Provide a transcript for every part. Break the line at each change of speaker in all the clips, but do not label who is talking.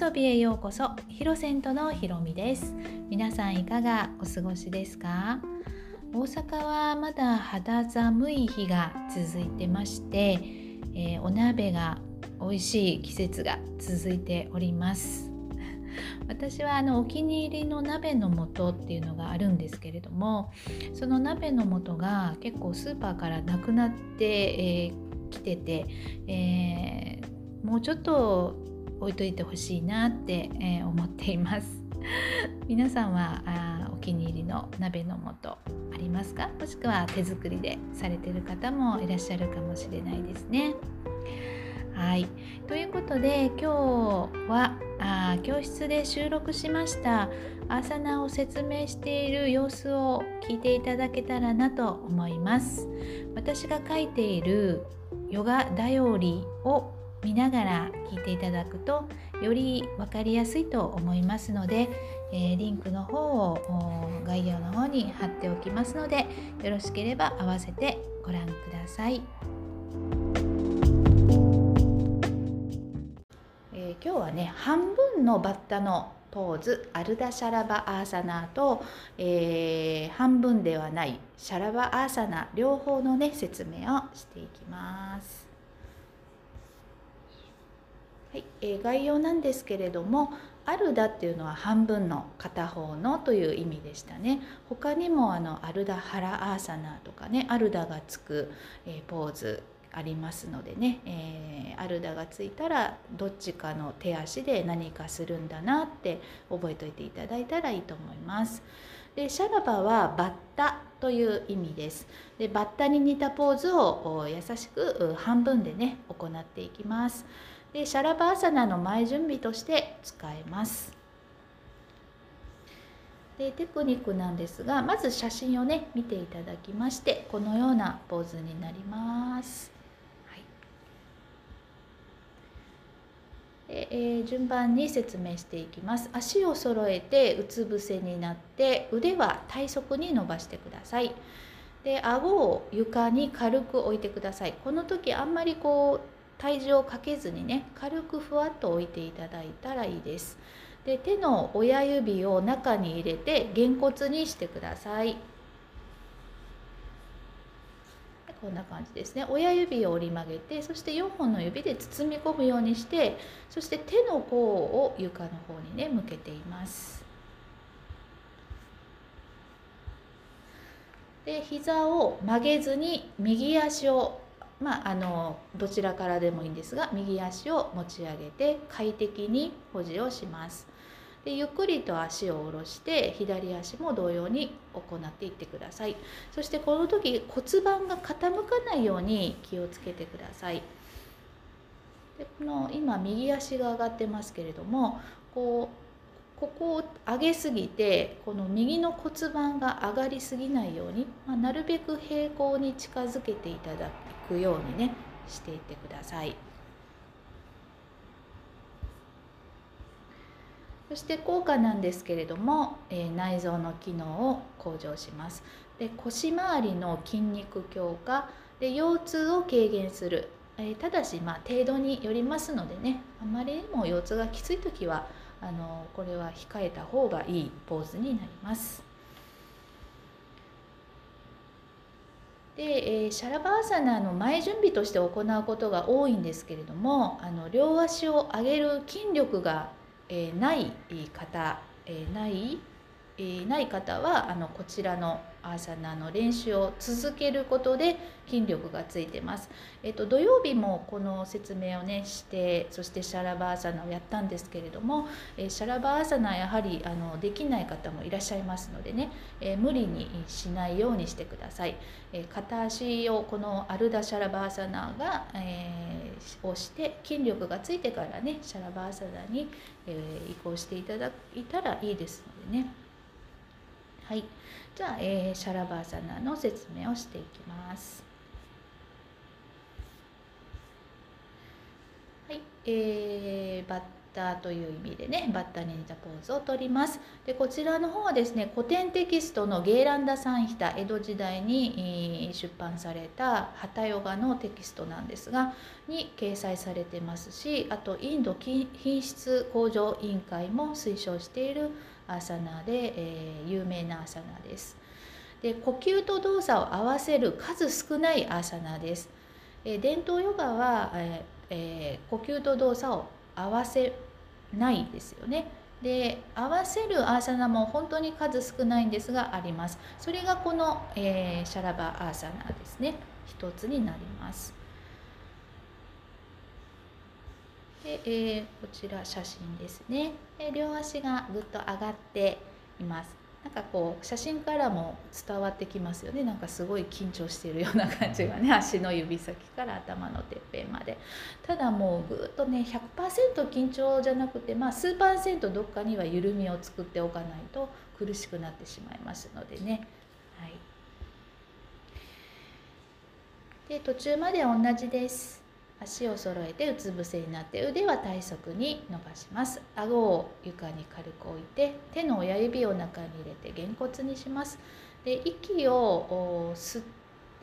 遊びへようこそヒロセントのひろみです。皆さんいかがお過ごしですか？大阪はまだ肌寒い日が続いてまして、えー、お鍋が美味しい季節が続いております。私はあのお気に入りの鍋の素っていうのがあるんですけれどもその鍋の素が結構スーパーからなくなってき、えー、てて、えー、もうちょっと置いといてほしいなって、えー、思っています。皆さんはあお気に入りの鍋の素ありますか？もしくは手作りでされてる方もいらっしゃるかもしれないですね。はい。ということで今日はあ教室で収録しましたアーサナを説明している様子を聞いていただけたらなと思います。私が書いているヨガダヨリを見ながら聞いていただくとより分かりやすいと思いますので、えー、リンクの方を概要の方に貼っておきますのでよろしければ合わせてご覧ください。えー、今日はね半分のバッタのポーズアルダシャラバアーサナと、えー、半分ではないシャラバアーサナ両方のね説明をしていきます。はいえー、概要なんですけれどもアルダっていうのは半分の片方のという意味でしたね他にもあのアルダハラアーサナとかねアルダがつく、えー、ポーズありますのでね、えー、アルダがついたらどっちかの手足で何かするんだなって覚えておいていただいたらいいと思います。でシャラバはバッタという意味です。でバッタに似たポーズを優しく半分でね行っていきます。でシャラバーサナの前準備として使えます。でテクニックなんですがまず写真をね見ていただきましてこのようなポーズになります。でえー、順番に説明していきます。足を揃えてうつ伏せになって腕は体側に伸ばしてください。で顎を床に軽く置いてください。この時あんまりこう体重をかけずにね軽くふわっと置いていただいたらいいです。で手の親指を中に入れてげんこつにしてください。こんな感じですね。親指を折り曲げてそして4本の指で包み込むようにしてそして手の甲を床の方にね向けています。で膝を曲げずに右足をまあ、あのどちらからでもいいんですが右足を持ち上げて快適に保持をします。でゆっくりと足を下ろして左足も同様に行っていってください。そしてこの時骨盤が傾かないように気をつけてください。でこの今右足が上がってますけれどもこうここを上げすぎてこの右の骨盤が上がりすぎないように、まあ、なるべく平行に近づけていただくようにねしていってください。そして効果なんですけれども、えー、内臓の機能を向上します。で腰回りの筋肉強化で腰痛を軽減する、えー、ただしまあ程度によりますのでねあまりにも腰痛がきつい時はあのこれは控えた方がいいポーズになります。で、えー、シャラバーサナの前準備として行うことが多いんですけれどもあの両足を上げる筋力が、えー、ない方、えー、ない、えー、ない方はあのこちらのアーサナの練習を続けることで筋力がついてます。えっと、土曜日もこの説明をねしてそしてシャラバーサナをやったんですけれども、えシャラバーサナやはりあのできない方もいらっしゃいますのでね、え無理にしないようにしてください。え片足をこのアルダシャラバーサナが、えー、押して筋力がついてからねシャラバーサナに、え移行していただいたらいいですのでね。はい、じゃあ、えー、シャラバーサナの説明をしていきます。はい、えー、バッタタという意味でねバッターに似たポーズをとります。でこちらの方はですね古典テキストのゲーランダ・サンヒタ江戸時代に出版されたハタヨガのテキストなんですがに掲載されてますしあとインド品質向上委員会も推奨しているアーサナで、えー、有名なアーサナですで呼吸と動作を合わせる数少ないアーサナです、えー、伝統ヨガは、えーえー、呼吸と動作を合わせないですよね。で合わせるアーサナも本当に数少ないんですがあります。それがこの、えー、シャラバアーサナですね。一つになります。で、えー、こちら写真ですね。両足がぐっと上がっています。なんかこう写真からも伝わってきますよねなんかすごい緊張しているような感じがね足の指先から頭のてっぺんまでただもうぐっとね100%緊張じゃなくてまあ数パーセントどっかには緩みを作っておかないと苦しくなってしまいますのでね。はい、で途中まで同じです。足を揃えてうつ伏せになって腕は体側に伸ばします。顎を床に軽く置いて手の親指を中に入れてげんこつにします。で息を吸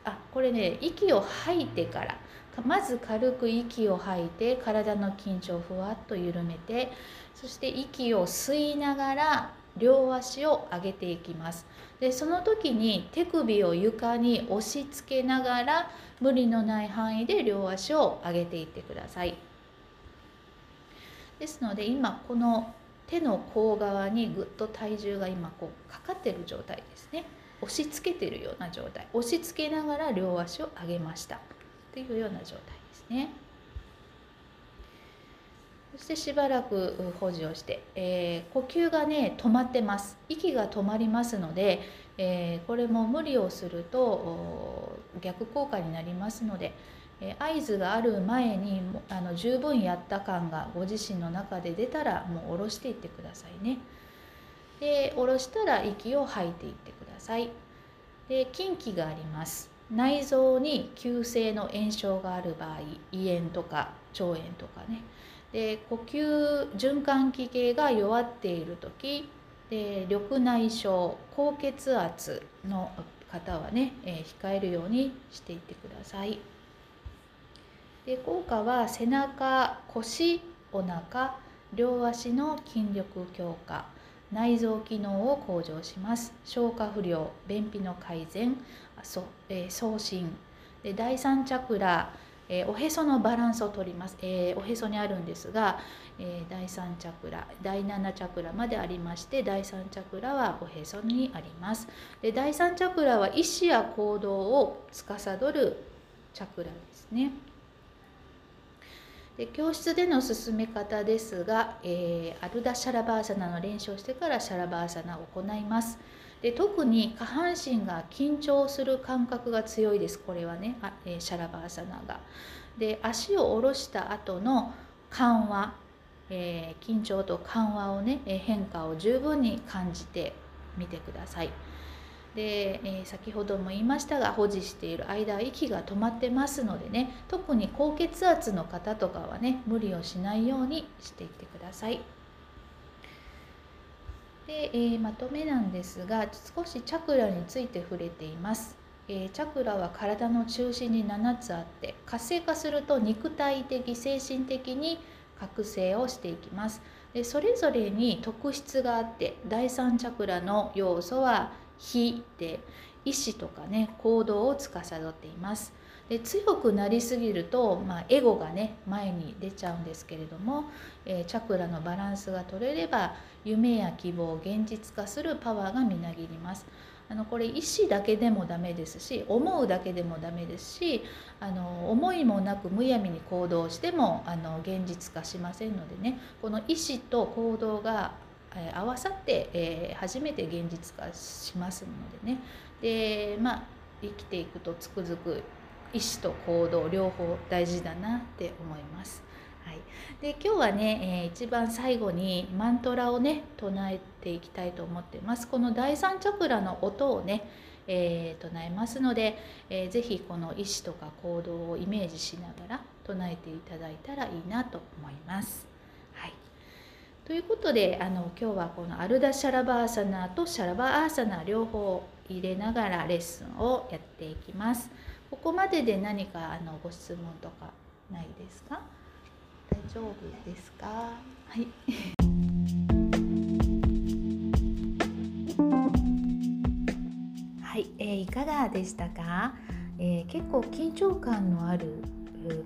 あこれね息を吐いてからまず軽く息を吐いて体の緊張をふわっと緩めてそして息を吸いながら両足を上げていきます。でその時に手首を床に押し付けながら無理のない範囲で両足を上げていってください。ですので今この手の甲側にぐっと体重が今こうかかってる状態ですね。押し付けてるような状態。押し付けながら両足を上げました。というような状態ですね。そしてしばらく保持をして、えー、呼吸がね止まってます。息が止まりますので、えー、これも無理をすると逆効果になりますので、えー、合図がある前にあの十分やった感がご自身の中で出たらもう下ろしていってくださいね。で下ろしたら息を吐いていってください。で近畿があります。内臓に急性の炎症がある場合胃炎とか腸炎とかね。で呼吸循環器系が弱っている時で緑内障高血圧の方はね、え、控えるようにしていってください。で効果は背中腰お腹両足の筋力強化内臓機能を向上します。消化不良便秘の改善そ、えー、送信。で第三チャクラえー、おへそのバランスをとります、えー、おへそにあるんですが、えー、第3チャクラ第7チャクラまでありまして第3チャクラはおへそにあります。で第3チャクラは意思や行動を司るチャクラですね。で教室での進め方ですが、えアルダ・シャラバーサナの練習をしてからシャラバーサナを行います。で特に下半身が緊張する感覚が強いですこれはねあ、えー、シャラバーサナが。で足を下ろした後の緩和、えー、緊張と緩和をね変化を十分に感じてみてください。で、えー、先ほども言いましたが保持している間息が止まってますのでね特に高血圧の方とかはね無理をしないようにしていってください。で、えー、まとめなんですが少しチャクラについて触れています、えー、チャクラは体の中心に7つあって活性化すると肉体的精神的に覚醒をしていきます。でそれぞれに特質があって第3チャクラの要素は火で意志とかね行動を司っています。で強くなりすぎると、まあ、エゴがね前に出ちゃうんですけれども、えー、チャクラのバランスが取れれば夢や希望を現実化するパワーがみなぎります。あのこれ意思だけでもダメですし思うだけでもダメですしあの思いもなくむやみに行動してもあの現実化しませんのでねこの意思と行動が、えー、合わさって、えー、初めて現実化しますのでねでまあ生きていくとつくづく意思と行動両方大事だなって思います。はい、で今日はね、えー、一番最後にマントラをね唱えていきたいと思ってますこの第三チャクラの音をね、えー、唱えますので、えー、ぜひこの意思とか行動をイメージしながら唱えていただいたらいいなと思います。はいということであの今日はこのアルダシャラバーサナとシャラバーサナ両方入れながらレッスンをやっていきます。ここまでで何かあのご質問とかないですか？大丈夫ですか？はい。はい、えー、いかがでしたか、えー、結構緊張感のある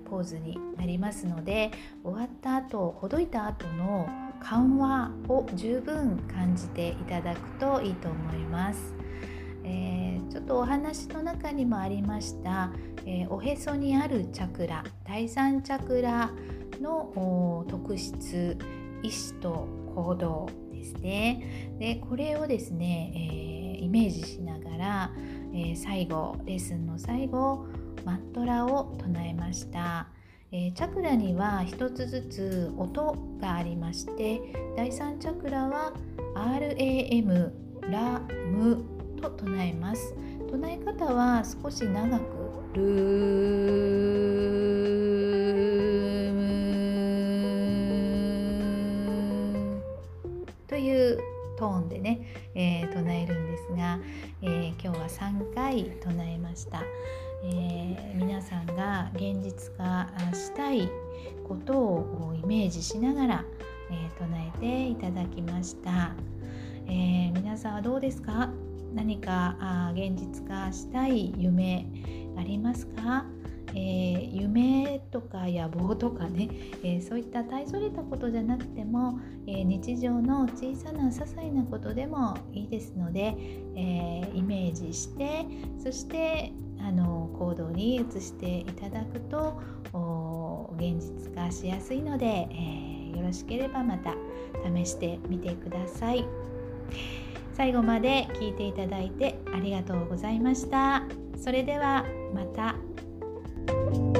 ポーズになりますので終わった後ほどいた後の緩和を十分感じていただくといいと思います。えー、ちょっとお話の中にもありました、えー、おへそにあるチャクラ第三チャクラの特質意志と行動ですねでこれをですね、えー、イメージしながら、え最後レッスンの最後マットラを唱えました。えー、チャクラには一つずつ音がありまして第3チャクラは RAM ラムと唱えます。唱え方は少し長く。ルーム。というトーンでね、えー、唱えるんですが、えー、今日は3回唱えました。えー、皆さんが現実化したいことをイメージしながら、え、唱えていただきました、え、皆さんはどうですか？何かあ現実化したい夢ありますか？えー、夢とか野望とかね、えー、そういった大それたことじゃなくても、えー、日常の小さな些細なことでもいいですので、えイメージしてそしてあの行動に移していただくと現実化しやすいので、えよろしければまた試してみてください。最後まで聞いていただいてありがとうございました。それではまた。you